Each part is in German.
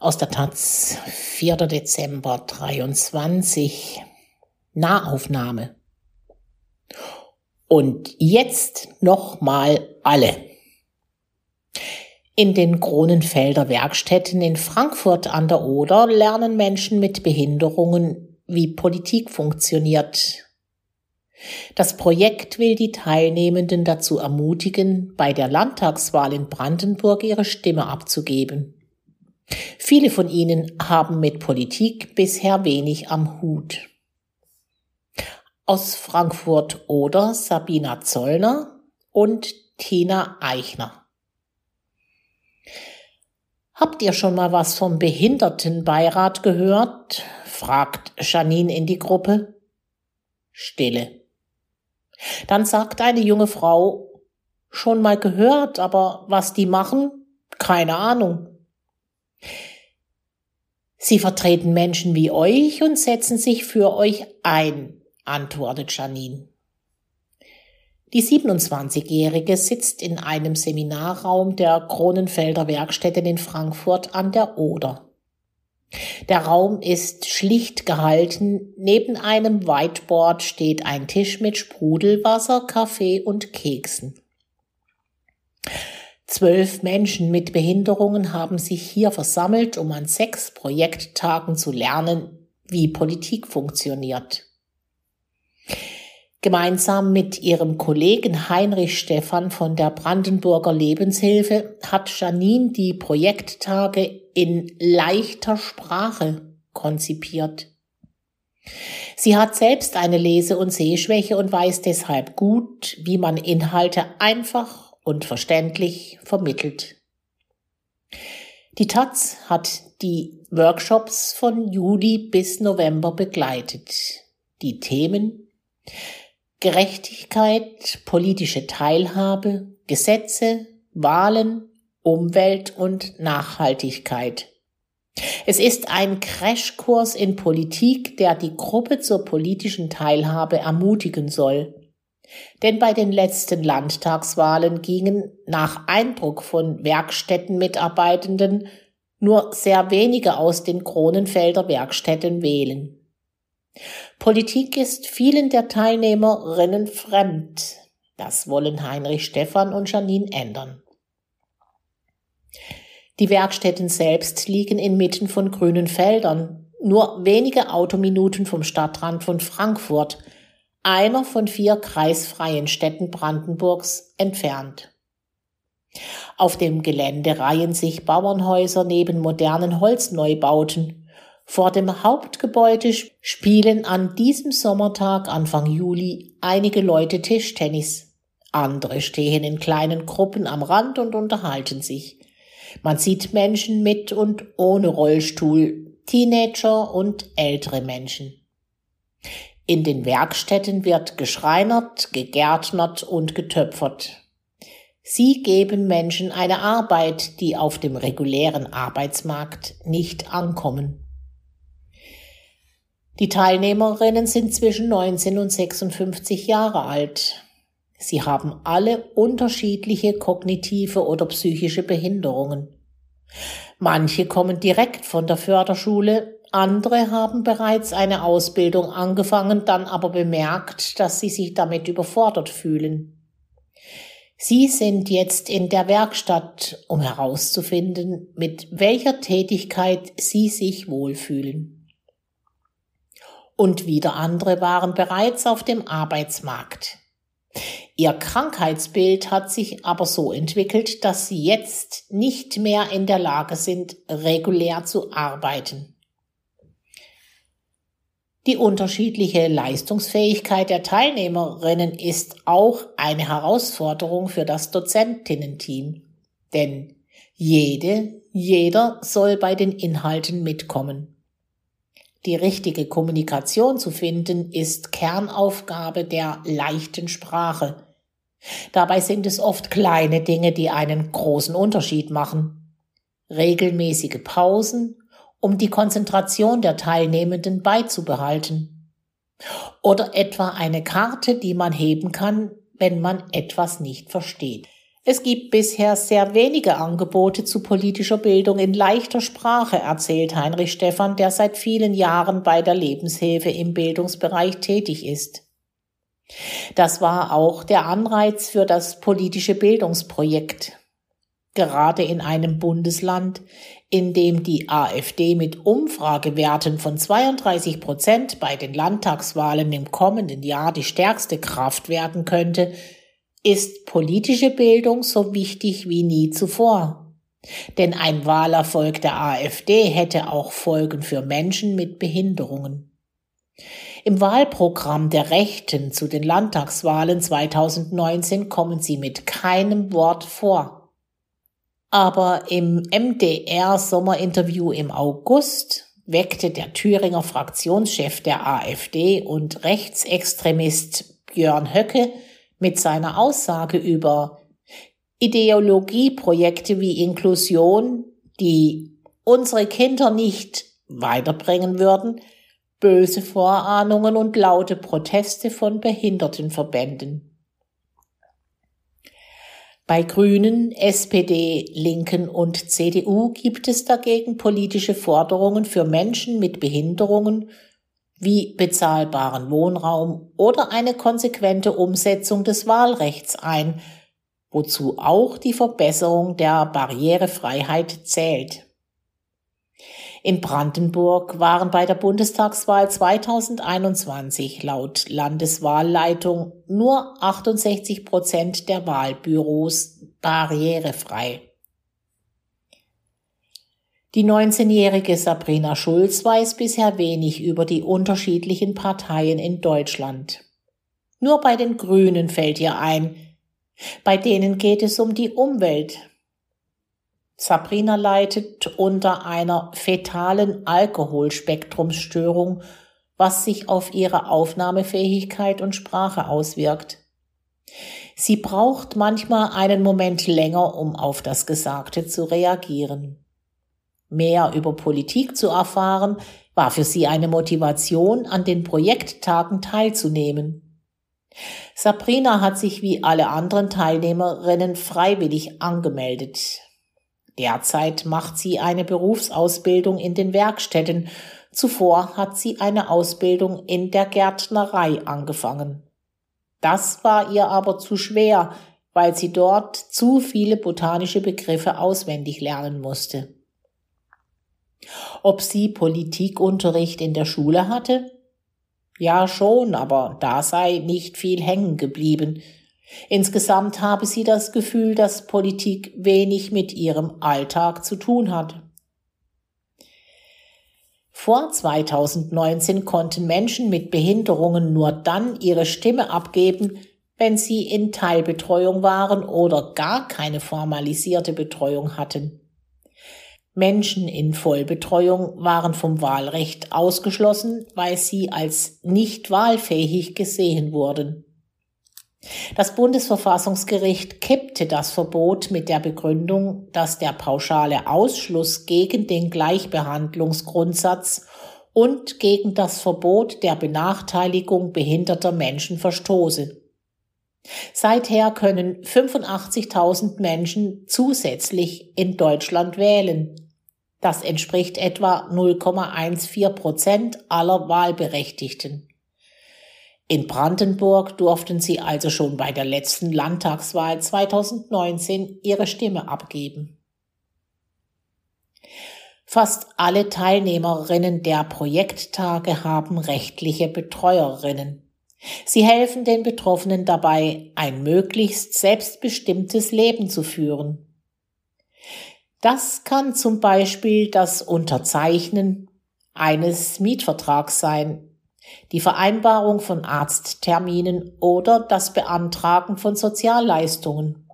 Aus der Taz, 4. Dezember 23. Nahaufnahme. Und jetzt nochmal alle. In den Kronenfelder Werkstätten in Frankfurt an der Oder lernen Menschen mit Behinderungen, wie Politik funktioniert. Das Projekt will die Teilnehmenden dazu ermutigen, bei der Landtagswahl in Brandenburg ihre Stimme abzugeben. Viele von ihnen haben mit Politik bisher wenig am Hut. Aus Frankfurt oder Sabina Zollner und Tina Eichner. Habt ihr schon mal was vom Behindertenbeirat gehört? fragt Janine in die Gruppe. Stille. Dann sagt eine junge Frau, schon mal gehört, aber was die machen? Keine Ahnung. Sie vertreten Menschen wie euch und setzen sich für euch ein, antwortet Janine. Die 27-Jährige sitzt in einem Seminarraum der Kronenfelder Werkstätten in Frankfurt an der Oder. Der Raum ist schlicht gehalten. Neben einem Whiteboard steht ein Tisch mit Sprudelwasser, Kaffee und Keksen. Zwölf Menschen mit Behinderungen haben sich hier versammelt, um an sechs Projekttagen zu lernen, wie Politik funktioniert. Gemeinsam mit ihrem Kollegen Heinrich Stephan von der Brandenburger Lebenshilfe hat Janine die Projekttage in leichter Sprache konzipiert. Sie hat selbst eine Lese- und Sehschwäche und weiß deshalb gut, wie man Inhalte einfach und verständlich vermittelt. Die Taz hat die Workshops von Juli bis November begleitet. Die Themen Gerechtigkeit, politische Teilhabe, Gesetze, Wahlen, Umwelt und Nachhaltigkeit. Es ist ein Crashkurs in Politik, der die Gruppe zur politischen Teilhabe ermutigen soll. Denn bei den letzten Landtagswahlen gingen nach Eindruck von Werkstättenmitarbeitenden nur sehr wenige aus den Kronenfelder Werkstätten wählen. Politik ist vielen der Teilnehmerinnen fremd. Das wollen Heinrich Stephan und Janine ändern. Die Werkstätten selbst liegen inmitten von grünen Feldern, nur wenige Autominuten vom Stadtrand von Frankfurt – einer von vier kreisfreien Städten Brandenburgs, entfernt. Auf dem Gelände reihen sich Bauernhäuser neben modernen Holzneubauten. Vor dem Hauptgebäude spielen an diesem Sommertag Anfang Juli einige Leute Tischtennis. Andere stehen in kleinen Gruppen am Rand und unterhalten sich. Man sieht Menschen mit und ohne Rollstuhl, Teenager und ältere Menschen. In den Werkstätten wird geschreinert, gegärtnert und getöpfert. Sie geben Menschen eine Arbeit, die auf dem regulären Arbeitsmarkt nicht ankommen. Die Teilnehmerinnen sind zwischen 19 und 56 Jahre alt. Sie haben alle unterschiedliche kognitive oder psychische Behinderungen. Manche kommen direkt von der Förderschule, andere haben bereits eine Ausbildung angefangen, dann aber bemerkt, dass sie sich damit überfordert fühlen. Sie sind jetzt in der Werkstatt, um herauszufinden, mit welcher Tätigkeit sie sich wohlfühlen. Und wieder andere waren bereits auf dem Arbeitsmarkt. Ihr Krankheitsbild hat sich aber so entwickelt, dass sie jetzt nicht mehr in der Lage sind, regulär zu arbeiten. Die unterschiedliche Leistungsfähigkeit der Teilnehmerinnen ist auch eine Herausforderung für das Dozentinnenteam. Denn jede, jeder soll bei den Inhalten mitkommen. Die richtige Kommunikation zu finden ist Kernaufgabe der leichten Sprache. Dabei sind es oft kleine Dinge, die einen großen Unterschied machen. Regelmäßige Pausen, um die Konzentration der Teilnehmenden beizubehalten. Oder etwa eine Karte, die man heben kann, wenn man etwas nicht versteht. Es gibt bisher sehr wenige Angebote zu politischer Bildung in leichter Sprache, erzählt Heinrich Stephan, der seit vielen Jahren bei der Lebenshilfe im Bildungsbereich tätig ist. Das war auch der Anreiz für das politische Bildungsprojekt. Gerade in einem Bundesland, in dem die AfD mit Umfragewerten von 32 Prozent bei den Landtagswahlen im kommenden Jahr die stärkste Kraft werden könnte, ist politische Bildung so wichtig wie nie zuvor. Denn ein Wahlerfolg der AfD hätte auch Folgen für Menschen mit Behinderungen. Im Wahlprogramm der Rechten zu den Landtagswahlen 2019 kommen sie mit keinem Wort vor. Aber im MDR Sommerinterview im August weckte der Thüringer Fraktionschef der AfD und Rechtsextremist Björn Höcke mit seiner Aussage über Ideologieprojekte wie Inklusion, die unsere Kinder nicht weiterbringen würden, böse Vorahnungen und laute Proteste von Behindertenverbänden. Bei Grünen, SPD, Linken und CDU gibt es dagegen politische Forderungen für Menschen mit Behinderungen wie bezahlbaren Wohnraum oder eine konsequente Umsetzung des Wahlrechts ein, wozu auch die Verbesserung der Barrierefreiheit zählt. In Brandenburg waren bei der Bundestagswahl 2021 laut Landeswahlleitung nur 68 Prozent der Wahlbüros barrierefrei. Die 19-jährige Sabrina Schulz weiß bisher wenig über die unterschiedlichen Parteien in Deutschland. Nur bei den Grünen fällt ihr ein, bei denen geht es um die Umwelt. Sabrina leidet unter einer fetalen Alkoholspektrumsstörung, was sich auf ihre Aufnahmefähigkeit und Sprache auswirkt. Sie braucht manchmal einen Moment länger, um auf das Gesagte zu reagieren. Mehr über Politik zu erfahren, war für sie eine Motivation, an den Projekttagen teilzunehmen. Sabrina hat sich wie alle anderen Teilnehmerinnen freiwillig angemeldet. Derzeit macht sie eine Berufsausbildung in den Werkstätten. Zuvor hat sie eine Ausbildung in der Gärtnerei angefangen. Das war ihr aber zu schwer, weil sie dort zu viele botanische Begriffe auswendig lernen musste. Ob sie Politikunterricht in der Schule hatte? Ja schon, aber da sei nicht viel hängen geblieben. Insgesamt habe sie das Gefühl, dass Politik wenig mit ihrem Alltag zu tun hat. Vor 2019 konnten Menschen mit Behinderungen nur dann ihre Stimme abgeben, wenn sie in Teilbetreuung waren oder gar keine formalisierte Betreuung hatten. Menschen in Vollbetreuung waren vom Wahlrecht ausgeschlossen, weil sie als nicht wahlfähig gesehen wurden. Das Bundesverfassungsgericht kippte das Verbot mit der Begründung, dass der pauschale Ausschluss gegen den Gleichbehandlungsgrundsatz und gegen das Verbot der Benachteiligung behinderter Menschen verstoße. Seither können 85.000 Menschen zusätzlich in Deutschland wählen. Das entspricht etwa 0,14 Prozent aller Wahlberechtigten. In Brandenburg durften sie also schon bei der letzten Landtagswahl 2019 ihre Stimme abgeben. Fast alle Teilnehmerinnen der Projekttage haben rechtliche Betreuerinnen. Sie helfen den Betroffenen dabei, ein möglichst selbstbestimmtes Leben zu führen. Das kann zum Beispiel das Unterzeichnen eines Mietvertrags sein, die Vereinbarung von Arztterminen oder das Beantragen von Sozialleistungen.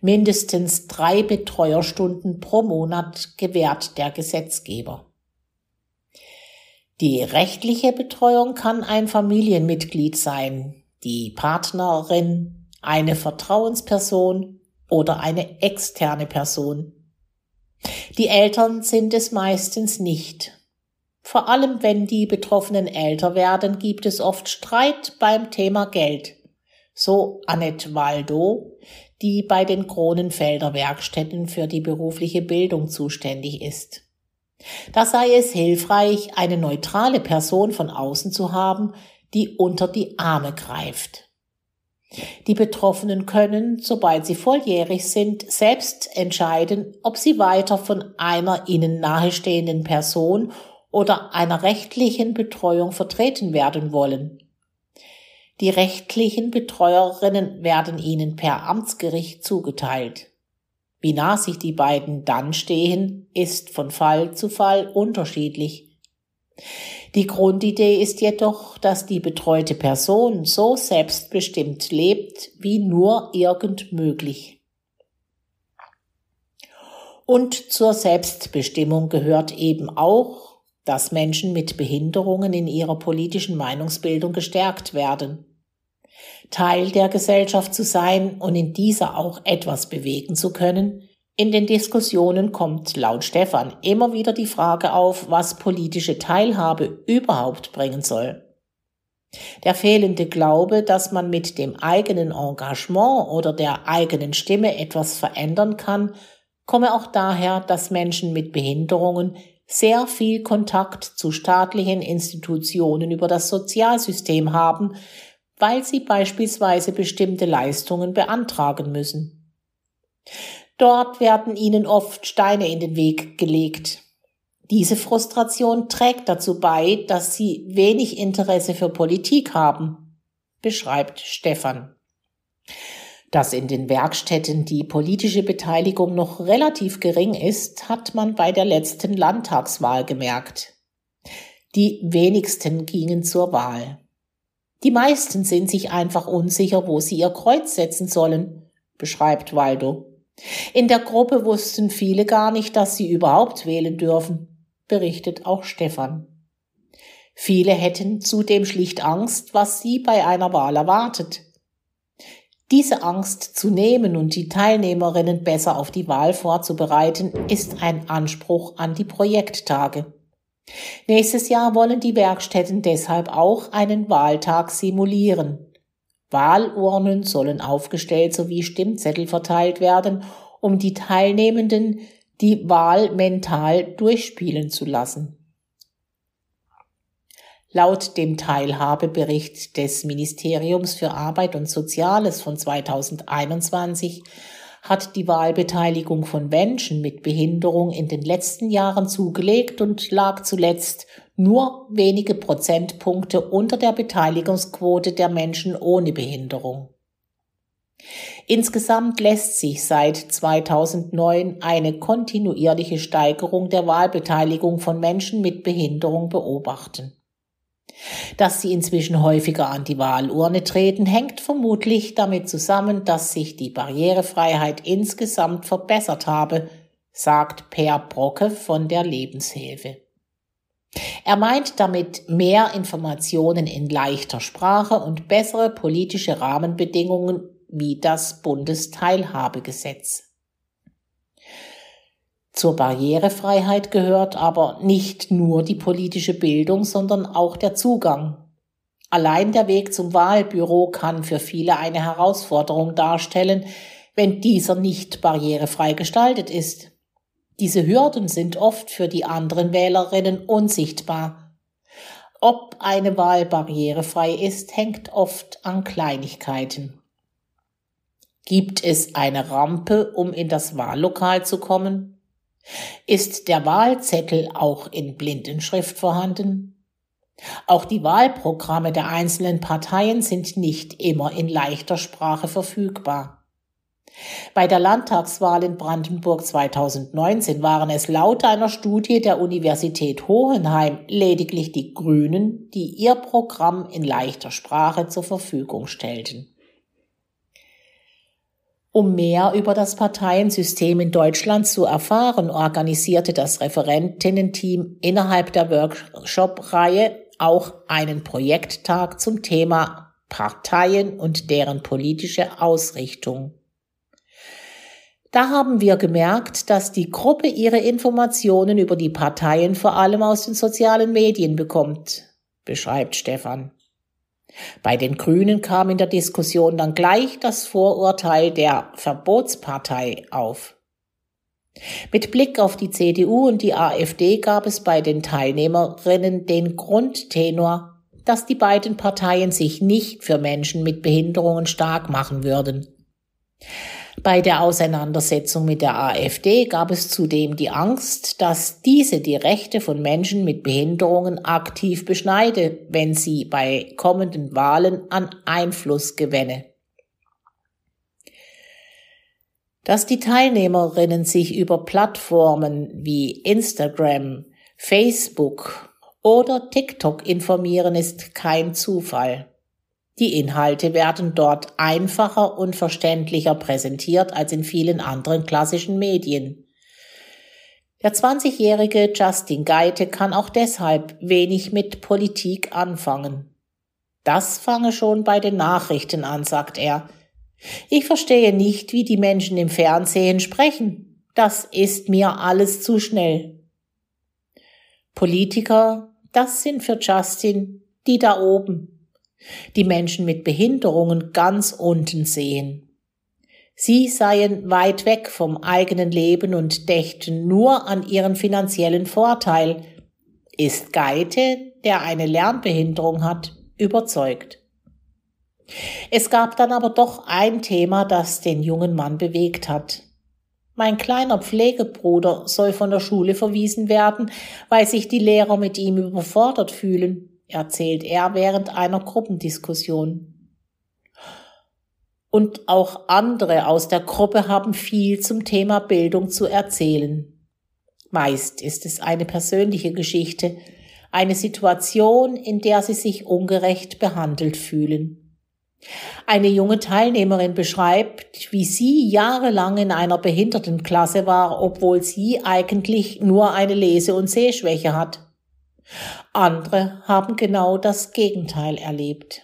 Mindestens drei Betreuerstunden pro Monat gewährt der Gesetzgeber. Die rechtliche Betreuung kann ein Familienmitglied sein, die Partnerin, eine Vertrauensperson oder eine externe Person. Die Eltern sind es meistens nicht. Vor allem wenn die Betroffenen älter werden, gibt es oft Streit beim Thema Geld. So Annette Waldo, die bei den Kronenfelder Werkstätten für die berufliche Bildung zuständig ist. Da sei es hilfreich, eine neutrale Person von außen zu haben, die unter die Arme greift. Die Betroffenen können, sobald sie volljährig sind, selbst entscheiden, ob sie weiter von einer ihnen nahestehenden Person oder einer rechtlichen Betreuung vertreten werden wollen. Die rechtlichen Betreuerinnen werden ihnen per Amtsgericht zugeteilt. Wie nah sich die beiden dann stehen, ist von Fall zu Fall unterschiedlich. Die Grundidee ist jedoch, dass die betreute Person so selbstbestimmt lebt, wie nur irgend möglich. Und zur Selbstbestimmung gehört eben auch, dass Menschen mit Behinderungen in ihrer politischen Meinungsbildung gestärkt werden. Teil der Gesellschaft zu sein und in dieser auch etwas bewegen zu können, in den Diskussionen kommt laut Stefan immer wieder die Frage auf, was politische Teilhabe überhaupt bringen soll. Der fehlende Glaube, dass man mit dem eigenen Engagement oder der eigenen Stimme etwas verändern kann, komme auch daher, dass Menschen mit Behinderungen sehr viel Kontakt zu staatlichen Institutionen über das Sozialsystem haben, weil sie beispielsweise bestimmte Leistungen beantragen müssen. Dort werden ihnen oft Steine in den Weg gelegt. Diese Frustration trägt dazu bei, dass sie wenig Interesse für Politik haben, beschreibt Stefan. Dass in den Werkstätten die politische Beteiligung noch relativ gering ist, hat man bei der letzten Landtagswahl gemerkt. Die wenigsten gingen zur Wahl. Die meisten sind sich einfach unsicher, wo sie ihr Kreuz setzen sollen, beschreibt Waldo. In der Gruppe wussten viele gar nicht, dass sie überhaupt wählen dürfen, berichtet auch Stefan. Viele hätten zudem schlicht Angst, was sie bei einer Wahl erwartet. Diese Angst zu nehmen und die Teilnehmerinnen besser auf die Wahl vorzubereiten, ist ein Anspruch an die Projekttage. Nächstes Jahr wollen die Werkstätten deshalb auch einen Wahltag simulieren. Wahlurnen sollen aufgestellt sowie Stimmzettel verteilt werden, um die Teilnehmenden die Wahl mental durchspielen zu lassen. Laut dem Teilhabebericht des Ministeriums für Arbeit und Soziales von 2021 hat die Wahlbeteiligung von Menschen mit Behinderung in den letzten Jahren zugelegt und lag zuletzt nur wenige Prozentpunkte unter der Beteiligungsquote der Menschen ohne Behinderung. Insgesamt lässt sich seit 2009 eine kontinuierliche Steigerung der Wahlbeteiligung von Menschen mit Behinderung beobachten. Dass sie inzwischen häufiger an die Wahlurne treten, hängt vermutlich damit zusammen, dass sich die Barrierefreiheit insgesamt verbessert habe, sagt Per Brocke von der Lebenshilfe. Er meint damit mehr Informationen in leichter Sprache und bessere politische Rahmenbedingungen wie das Bundesteilhabegesetz. Zur Barrierefreiheit gehört aber nicht nur die politische Bildung, sondern auch der Zugang. Allein der Weg zum Wahlbüro kann für viele eine Herausforderung darstellen, wenn dieser nicht barrierefrei gestaltet ist. Diese Hürden sind oft für die anderen Wählerinnen unsichtbar. Ob eine Wahl barrierefrei ist, hängt oft an Kleinigkeiten. Gibt es eine Rampe, um in das Wahllokal zu kommen? Ist der Wahlzettel auch in Blindenschrift vorhanden? Auch die Wahlprogramme der einzelnen Parteien sind nicht immer in leichter Sprache verfügbar. Bei der Landtagswahl in Brandenburg 2019 waren es laut einer Studie der Universität Hohenheim lediglich die Grünen, die ihr Programm in leichter Sprache zur Verfügung stellten. Um mehr über das Parteiensystem in Deutschland zu erfahren, organisierte das Referentinnen-Team innerhalb der Workshop-Reihe auch einen Projekttag zum Thema Parteien und deren politische Ausrichtung. Da haben wir gemerkt, dass die Gruppe ihre Informationen über die Parteien vor allem aus den sozialen Medien bekommt, beschreibt Stefan. Bei den Grünen kam in der Diskussion dann gleich das Vorurteil der Verbotspartei auf. Mit Blick auf die CDU und die AfD gab es bei den Teilnehmerinnen den Grundtenor, dass die beiden Parteien sich nicht für Menschen mit Behinderungen stark machen würden. Bei der Auseinandersetzung mit der AfD gab es zudem die Angst, dass diese die Rechte von Menschen mit Behinderungen aktiv beschneide, wenn sie bei kommenden Wahlen an Einfluss gewänne. Dass die Teilnehmerinnen sich über Plattformen wie Instagram, Facebook oder TikTok informieren, ist kein Zufall. Die Inhalte werden dort einfacher und verständlicher präsentiert als in vielen anderen klassischen Medien. Der 20-jährige Justin Geite kann auch deshalb wenig mit Politik anfangen. Das fange schon bei den Nachrichten an, sagt er. Ich verstehe nicht, wie die Menschen im Fernsehen sprechen. Das ist mir alles zu schnell. Politiker, das sind für Justin die da oben, die Menschen mit Behinderungen ganz unten sehen. Sie seien weit weg vom eigenen Leben und dächten nur an ihren finanziellen Vorteil, ist Geite, der eine Lernbehinderung hat, überzeugt. Es gab dann aber doch ein Thema, das den jungen Mann bewegt hat. Mein kleiner Pflegebruder soll von der Schule verwiesen werden, weil sich die Lehrer mit ihm überfordert fühlen erzählt er während einer Gruppendiskussion. Und auch andere aus der Gruppe haben viel zum Thema Bildung zu erzählen. Meist ist es eine persönliche Geschichte, eine Situation, in der sie sich ungerecht behandelt fühlen. Eine junge Teilnehmerin beschreibt, wie sie jahrelang in einer Behindertenklasse war, obwohl sie eigentlich nur eine Lese- und Sehschwäche hat. Andere haben genau das Gegenteil erlebt.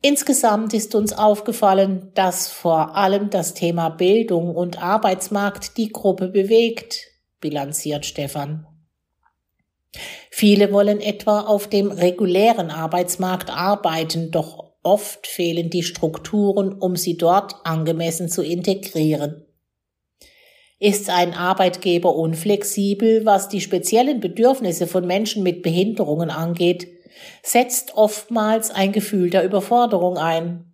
Insgesamt ist uns aufgefallen, dass vor allem das Thema Bildung und Arbeitsmarkt die Gruppe bewegt, bilanziert Stefan. Viele wollen etwa auf dem regulären Arbeitsmarkt arbeiten, doch oft fehlen die Strukturen, um sie dort angemessen zu integrieren. Ist ein Arbeitgeber unflexibel, was die speziellen Bedürfnisse von Menschen mit Behinderungen angeht, setzt oftmals ein Gefühl der Überforderung ein.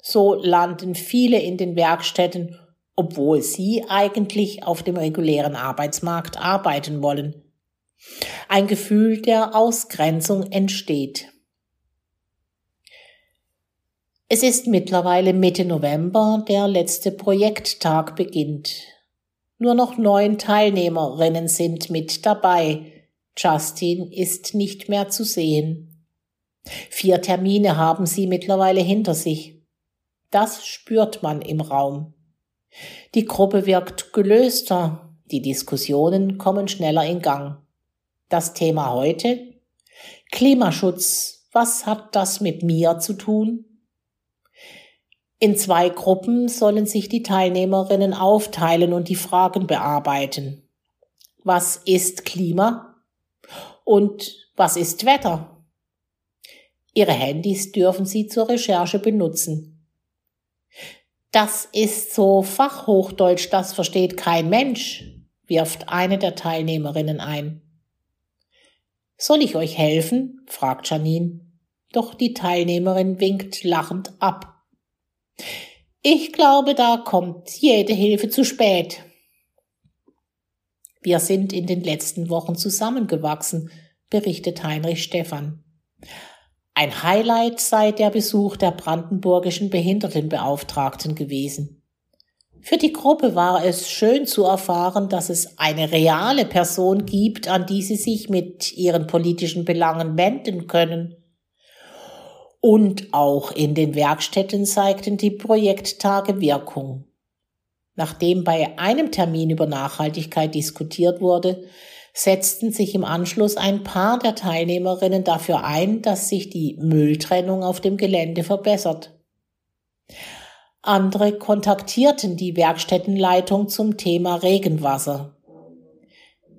So landen viele in den Werkstätten, obwohl sie eigentlich auf dem regulären Arbeitsmarkt arbeiten wollen. Ein Gefühl der Ausgrenzung entsteht. Es ist mittlerweile Mitte November, der letzte Projekttag beginnt. Nur noch neun Teilnehmerinnen sind mit dabei. Justin ist nicht mehr zu sehen. Vier Termine haben sie mittlerweile hinter sich. Das spürt man im Raum. Die Gruppe wirkt gelöster, die Diskussionen kommen schneller in Gang. Das Thema heute? Klimaschutz. Was hat das mit mir zu tun? In zwei Gruppen sollen sich die Teilnehmerinnen aufteilen und die Fragen bearbeiten. Was ist Klima? Und was ist Wetter? Ihre Handys dürfen Sie zur Recherche benutzen. Das ist so Fachhochdeutsch, das versteht kein Mensch, wirft eine der Teilnehmerinnen ein. Soll ich euch helfen? fragt Janine. Doch die Teilnehmerin winkt lachend ab. Ich glaube, da kommt jede Hilfe zu spät. Wir sind in den letzten Wochen zusammengewachsen, berichtet Heinrich Stephan. Ein Highlight sei der Besuch der brandenburgischen Behindertenbeauftragten gewesen. Für die Gruppe war es schön zu erfahren, dass es eine reale Person gibt, an die sie sich mit ihren politischen Belangen wenden können und auch in den Werkstätten zeigten die Projekttage Wirkung. Nachdem bei einem Termin über Nachhaltigkeit diskutiert wurde, setzten sich im Anschluss ein paar der Teilnehmerinnen dafür ein, dass sich die Mülltrennung auf dem Gelände verbessert. Andere kontaktierten die Werkstättenleitung zum Thema Regenwasser.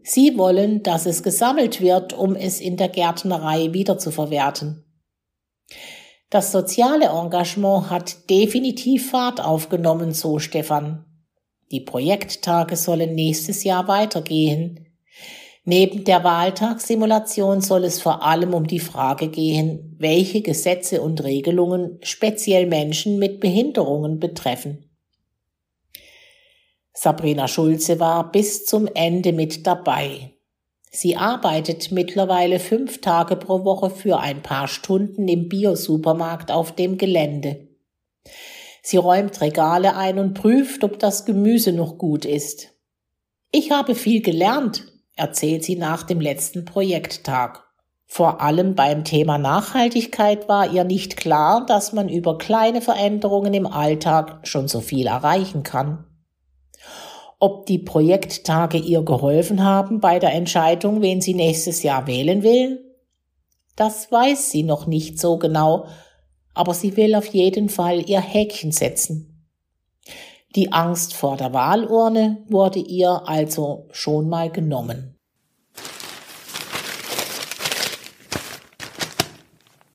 Sie wollen, dass es gesammelt wird, um es in der Gärtnerei wiederzuverwerten. Das soziale Engagement hat definitiv Fahrt aufgenommen, so Stefan. Die Projekttage sollen nächstes Jahr weitergehen. Neben der Wahltagssimulation soll es vor allem um die Frage gehen, welche Gesetze und Regelungen speziell Menschen mit Behinderungen betreffen. Sabrina Schulze war bis zum Ende mit dabei. Sie arbeitet mittlerweile fünf Tage pro Woche für ein paar Stunden im Biosupermarkt auf dem Gelände. Sie räumt Regale ein und prüft, ob das Gemüse noch gut ist. Ich habe viel gelernt, erzählt sie nach dem letzten Projekttag. Vor allem beim Thema Nachhaltigkeit war ihr nicht klar, dass man über kleine Veränderungen im Alltag schon so viel erreichen kann. Ob die Projekttage ihr geholfen haben bei der Entscheidung, wen sie nächstes Jahr wählen will? Das weiß sie noch nicht so genau, aber sie will auf jeden Fall ihr Häkchen setzen. Die Angst vor der Wahlurne wurde ihr also schon mal genommen.